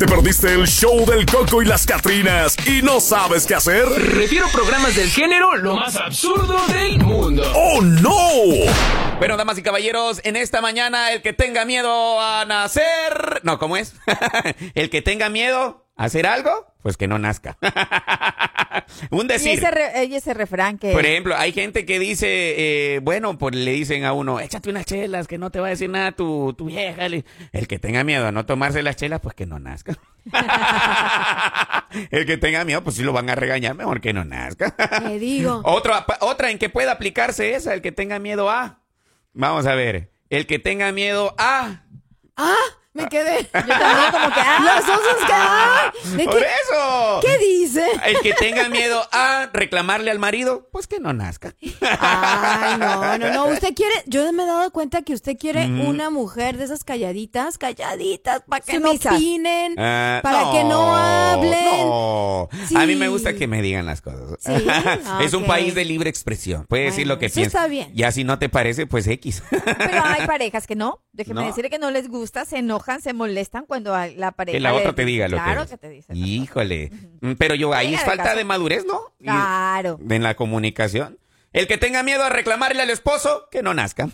¿Te perdiste el show del Coco y las Catrinas y no sabes qué hacer? Refiero programas del género lo más absurdo del mundo. ¡Oh, no! Bueno, damas y caballeros, en esta mañana el que tenga miedo a nacer... No, ¿cómo es? el que tenga miedo a hacer algo, pues que no nazca. Un Y decir. ese, re- y ese refrán que... Por ejemplo, hay gente que dice, eh, bueno, pues le dicen a uno, échate unas chelas, que no te va a decir nada tu, tu vieja. El que tenga miedo a no tomarse las chelas, pues que no nazca. El que tenga miedo, pues si lo van a regañar, mejor que no nazca. Te digo. Otra, otra en que pueda aplicarse esa, el que tenga miedo a. Vamos a ver. El que tenga miedo a. ¡Ah! Me quedé. Yo también como que... ¡Ah! Los osos que... ¡Ah! ¿De ¡Por qué, eso! ¿Qué dice? El que tenga miedo a reclamarle al marido, pues que no nazca. Ay, no, no, no. Usted quiere, yo me he dado cuenta que usted quiere Mm. una mujer de esas calladitas, calladitas, para que Sumisas. no opinen, Ah, para que no hablen. No. Sí. A mí me gusta que me digan las cosas. Sí, es un país de libre expresión. Puede decir lo que eso piensa. está bien. Ya si no te parece, pues X. Pero hay parejas que no. Déjeme No. decirle que no les gusta, se enojan, se molestan cuando a la pareja. que la le- otra te diga lo claro que te dice. Híjole. Mm, Pero yo, ahí es falta caso. de madurez, ¿no? Claro. En la comunicación. El que tenga miedo a reclamarle al esposo, que no nazca.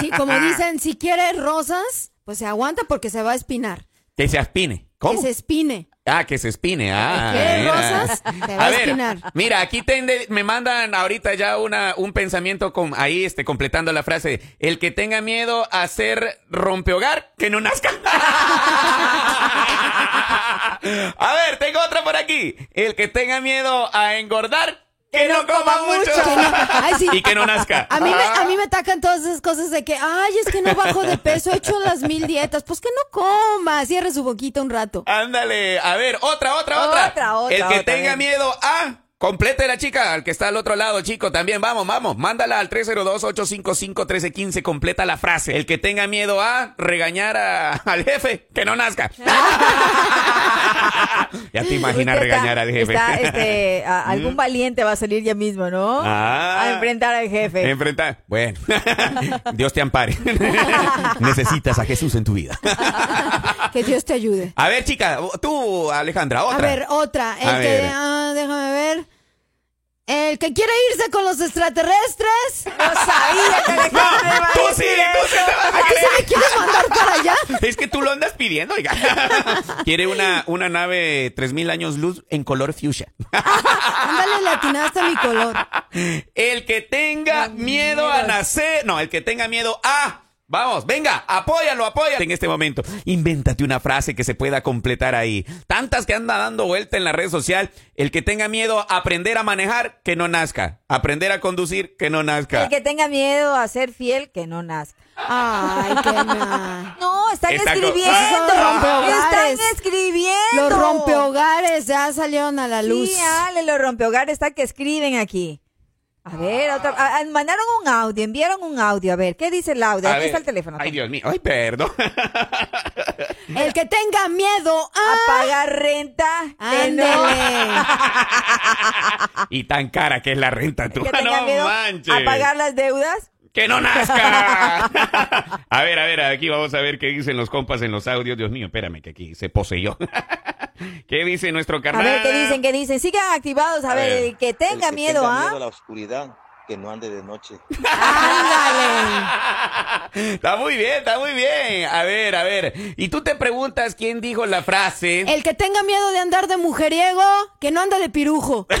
Sí, como dicen, si quiere rosas, pues se aguanta porque se va a espinar. Que se aspine. ¿Cómo? Que se espine. Ah, que se espine. Ah, ¿Quiere mira. rosas? Te va a ver, espinar. mira, aquí tende- me mandan ahorita ya una, un pensamiento con, ahí este, completando la frase. El que tenga miedo a ser rompehogar, que no nazca. a ver, tengo otra por aquí. El que tenga miedo a engordar, que, no, coma mucho. Que no- Ay, sí. y que no nazca. A mí, me, a mí me atacan todas esas cosas de que, ay, es que no bajo de peso, he hecho las mil dietas. Pues que no coma, cierre su boquita un rato. Ándale, a ver, otra, otra, otra. Otra, otra, El que otra, tenga miedo a. Complete la chica, al que está al otro lado, chico, también vamos, vamos. Mándala al 302-855-1315, completa la frase. El que tenga miedo a regañar a- al jefe, que no nazca. ya te imaginas Usted regañar está- al jefe. está, este, a- algún valiente va a salir ya mismo, ¿no? Ah. a enfrentar al jefe. Enfrentar. Bueno, Dios te ampare. Necesitas a Jesús en tu vida. Que Dios te ayude. A ver, chica, tú, Alejandra, otra. A ver, otra. El A que, ver. ah, déjame ver. El que quiere irse con los extraterrestres. No sabía que iba a Tú sí, tú sí eso. te vas a ¿A qué se me quiere mandar para allá? Es que tú lo andas pidiendo, oiga. Quiere una, una nave 3000 años luz en color fuchsia. Ándale, latinaste a mi color. El que tenga miedo a nacer. No, el que tenga miedo a. Vamos, venga, apóyalo, apóyalo en este momento. Invéntate una frase que se pueda completar ahí. Tantas que anda dando vuelta en la red social. El que tenga miedo a aprender a manejar, que no nazca. Aprender a conducir, que no nazca. El que tenga miedo a ser fiel, que no nazca. Ay, qué mal. No, están Está escribiendo. Rompehogares. Están escribiendo. Los rompehogares ya salieron a la luz. Sí, Ale, los rompehogares está que escriben aquí. A ver, otra, a- a- mandaron un audio, enviaron un audio. A ver, ¿qué dice el audio? A Aquí ver. está el teléfono. Ay, Dios mío. Ay, perdón. El que tenga miedo a... A pagar renta. que no. Ándale. y tan cara que es la renta, tú. Que tenga no miedo manches. a pagar las deudas. ¡Que no nazca! a ver, a ver, aquí vamos a ver qué dicen los compas en los audios. Dios mío, espérame que aquí se poseyó. ¿Qué dice nuestro A carnal? ver, ¿qué dicen? ¿Qué dicen? Sigan activados. A, A ver, ver. el que tenga El que miedo tenga a... miedo a la oscuridad, que no ande de noche. está muy bien, está muy bien. A ver, a ver. Y tú te preguntas quién dijo la frase. El que tenga miedo de andar de mujeriego, que no anda de pirujo.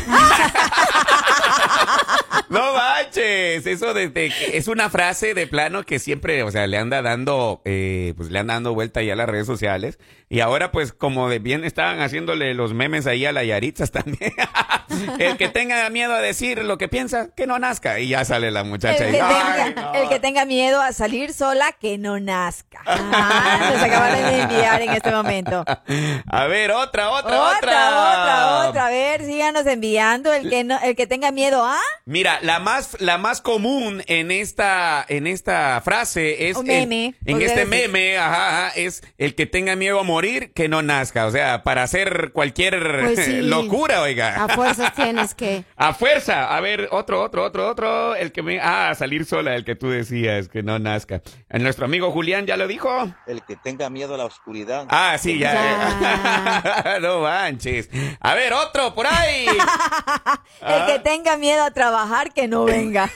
No manches, eso de, es una frase de plano que siempre, o sea, le anda dando, eh, pues le anda dando vuelta ya a las redes sociales. Y ahora, pues, como de bien estaban haciéndole los memes ahí a la Yaritzas también. el que tenga miedo a decir lo que piensa, que no nazca. Y ya sale la muchacha. El y, que, "Ay, tenga, no". el que tenga miedo a salir sola, que no nazca. Ah, nos acaban de enviar en este momento. A ver, otra, otra, Otra, otra. otra, otra. A ver, síganos enviando. El que no, el que tenga miedo a. Mira, la más, la más común en esta, en esta frase es O meme, en este decir. meme, ajá, ajá, es el que tenga miedo a morir, que no nazca. O sea, para hacer cualquier Pues sí. locura, oiga. A fuerzas tienes que... A fuerza. A ver, otro, otro, otro, otro, el que me... Ah, salir sola, el que tú decías, que no nazca. Nuestro amigo Julián ya lo dijo. El que tenga miedo a la oscuridad. Ah, sí, ya. Ya. no manches. A ver, otro por ahí. El que tenga miedo a trabajar, que no venga.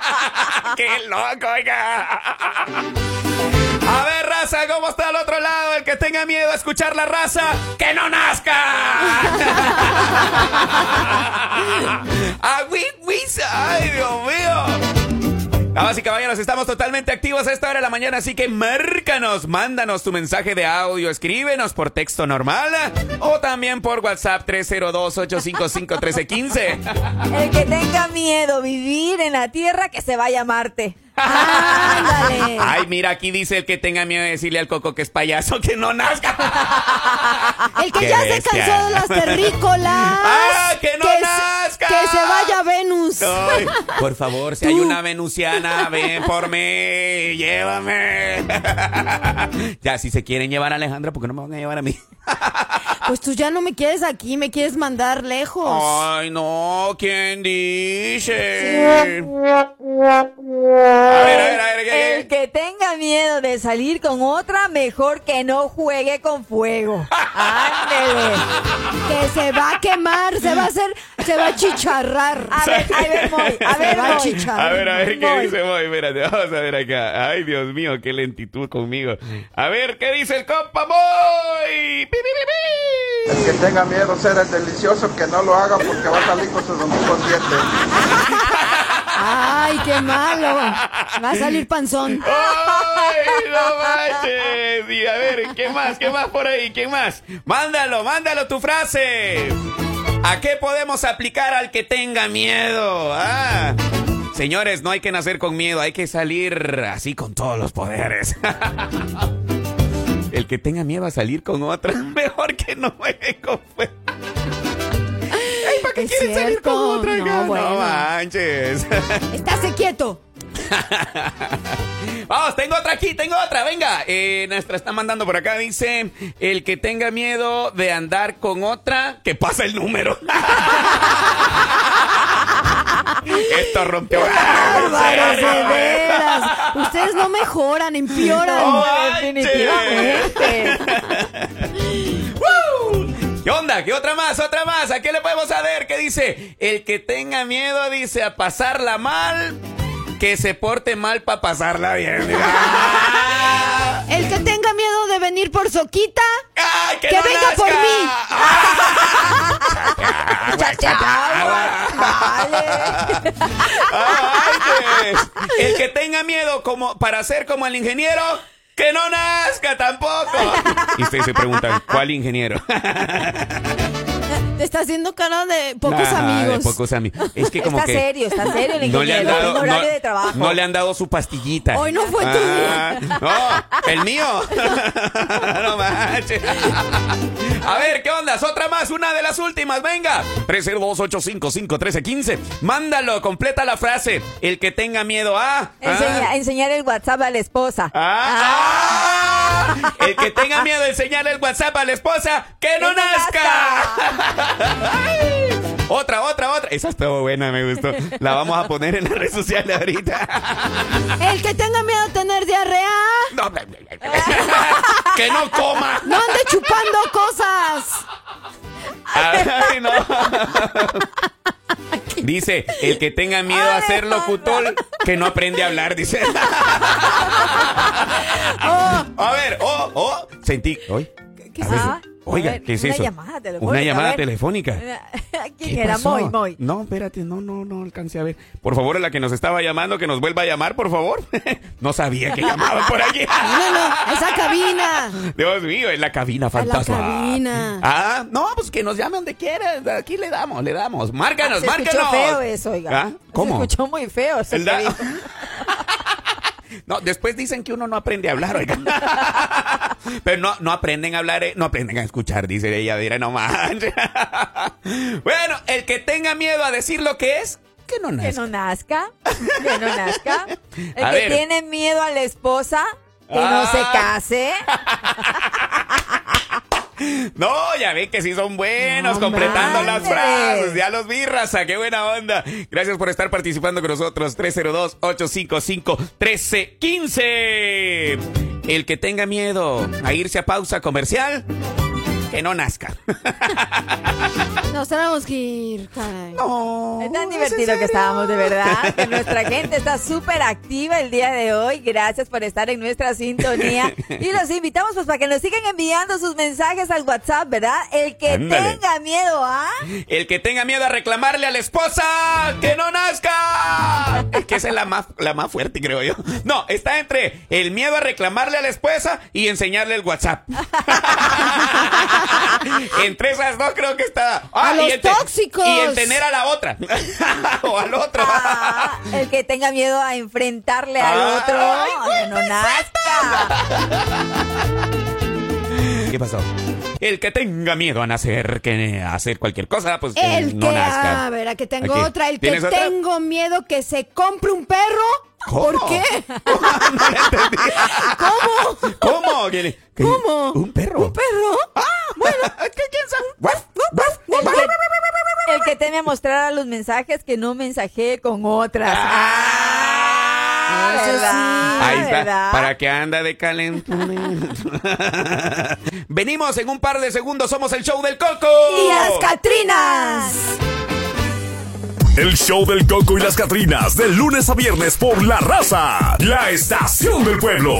¡Qué loco, oiga! A ver, raza, ¿cómo está tenga miedo a escuchar la raza, ¡que no nazca! ¡Ah, wis, wis! ¡Ay, Dios mío! Damas y caballeros, estamos totalmente activos a esta hora de la mañana, así que márcanos, mándanos tu mensaje de audio, escríbenos por texto normal o también por WhatsApp 302-855-1315. El que tenga miedo vivir en la tierra, que se vaya a Marte. Ándale. Ay, mira, aquí dice el que tenga miedo de decirle al coco que es payaso, que no nazca. El que Qué ya bestia. se cansó de las terrícolas. ¡Ah, que no se- nazca! que se vaya Venus. Ay, por favor, si hay una venusiana, ven por mí, llévame. ya, si se quieren llevar a Alejandra, ¿por qué no me van a llevar a mí? Pues tú ya no me quieres aquí, me quieres mandar lejos. Ay, no, ¿quién dice? Salir con otra, mejor que no juegue con fuego. Ándele. Que se va a quemar, se va a hacer, se va a chicharrar. A ver, a ver, Moy, a ver, Se va a Moy. chicharrar. A ver, a ver, ¿qué dice Moy? Espérate, vamos a ver acá. Ay, Dios mío, qué lentitud conmigo. A ver, ¿qué dice el compa Moy? ¡Pi, pi, pi, pi! El que tenga miedo ser el delicioso, que no lo haga porque va a salir con sus amigos dientes. Ay, qué malo. Va a salir panzón. ¡Ay, no manches! Y a ver, ¿qué más? ¿Qué más por ahí? ¿Qué más? Mándalo, mándalo tu frase. ¿A qué podemos aplicar al que tenga miedo? Ah. Señores, no hay que nacer con miedo, hay que salir así con todos los poderes. El que tenga miedo a salir con otra, mejor que no juegue con. Ay, ¿para qué Es quieren salir con otra? No, No, bueno. manches. Estáse quieto. Vamos, tengo otra aquí, tengo otra, venga. Eh, nuestra está mandando por acá, dice, el que tenga miedo de andar con otra, que pasa el número. Esto rompió. Bárbaros, de veras. Ustedes no mejoran, empeoran. Definitivamente. ¿Qué onda? ¿Qué otra más? Otra más. ¿A qué le podemos saber? ¿Qué dice? El que tenga miedo, dice, a pasarla mal, que se porte mal para pasarla bien. ¡Ah! El que tenga miedo de venir por Soquita, ¡Ay, que, Que no venga nazca! por mí. Ay, pues. El que tenga miedo como para ser como el ingeniero, que no nazca tampoco. Y ustedes se preguntan, ¿cuál ingeniero? te está haciendo cara de pocos Nah, amigos. De pocos amigos. Es que como Está que serio, está serio el no le han ingeniero. dado, horario no- de trabajo. no le han dado su pastillita. Hoy no fue tu Ah, No, el mío. no manches. A una de las últimas, venga. 302-855-1315. Mándalo, completa la frase. El que tenga miedo a. Enseña- Ah. enseñar el WhatsApp a la esposa. Ah, ah. El que tenga miedo de enseñarle el WhatsApp a la esposa, que no nazca. Otra, otra, otra. Esa estuvo buena, me gustó. La vamos a poner en las redes sociales ahorita. El que tenga miedo de tener diarrea, No, que no coma. no ande chupando cosas. Ay, no. Dice, el que tenga miedo a ser locutor, que no aprende a hablar, dice. A ver, oh, oh, sentí, oye. ¿Qué a ver, Oiga, ver, ¿qué es una eso? llamada telefónica, Una llamada telefónica. ¿Quién ¿Qué era? pasó? Moy, Moy. No, espérate, no, no, no alcancé a ver. Por favor, a la que nos estaba llamando, que nos vuelva a llamar, por favor. no sabía que llamaban por aquí. No, no, esa cabina. Dios mío, en la cabina fantasma. cabina. Ah, no, pues que nos llame donde quieran. Aquí le damos, le damos. Márcanos, Se márcanos. escuchó feo eso, oiga. ¿Ah? ¿Cómo? Se escuchó muy feo. eso. No, después dicen que uno no aprende a hablar, oiga. Pero no, no aprenden a hablar, eh, no aprenden a escuchar, dice ella, dirá, no manches. Bueno, el que tenga miedo a decir lo que es, que no Que nazca. no nazca. Que no nazca. El A que ver. tiene miedo a la esposa, que no se Ah. case. No, ya ve que sí son buenos, No completando las frases. Ya los vi, raza, qué buena onda. Gracias por estar participando con nosotros. 302-855-1315. El que tenga miedo a irse a pausa comercial, que no nazca. Nos tenemos que ir, caray. No. Es tan divertido que estábamos, de verdad. Que nuestra gente está súper activa el día de hoy. Gracias por estar en nuestra sintonía. Y los invitamos pues para que nos sigan enviando sus mensajes al WhatsApp, ¿verdad? El que Ándale. tenga miedo a... El que tenga miedo a reclamarle a la esposa que no nazca. Es que esa es la más, la más fuerte, creo yo. No, está entre el miedo a reclamarle a la esposa y enseñarle el WhatsApp. entre esas dos creo que está. A los te- tóxicos. Y en tener a la otra. o al otro. Ah, el que tenga miedo a enfrentarle al Ay, otro, ay, a que no nazca. ¿Qué pasó? El que tenga miedo a nacer, que a hacer cualquier cosa, pues que El no que, nazca. a ver, a que tengo Aquí. otra. El que tengo miedo que se compre un perro. ¿Por ¿Cómo? qué? no le entendí. ¿Cómo? ¿Cómo? ¿Qué le- qué- ¿Cómo? ¿Un perro? ¿Un perro? Bueno, ¿qué quién sabe? El que, el que teme mostrar a los mensajes que no mensajee con otras. Ah, Eso ¿verdad? sí. Ahí está. ¿verdad? ¿Para que anda de calentamiento? Venimos en un par de segundos. Somos el show del Coco. Y las Catrinas. El show del Coco y las Catrinas, de lunes a viernes por La Raza, la estación del pueblo.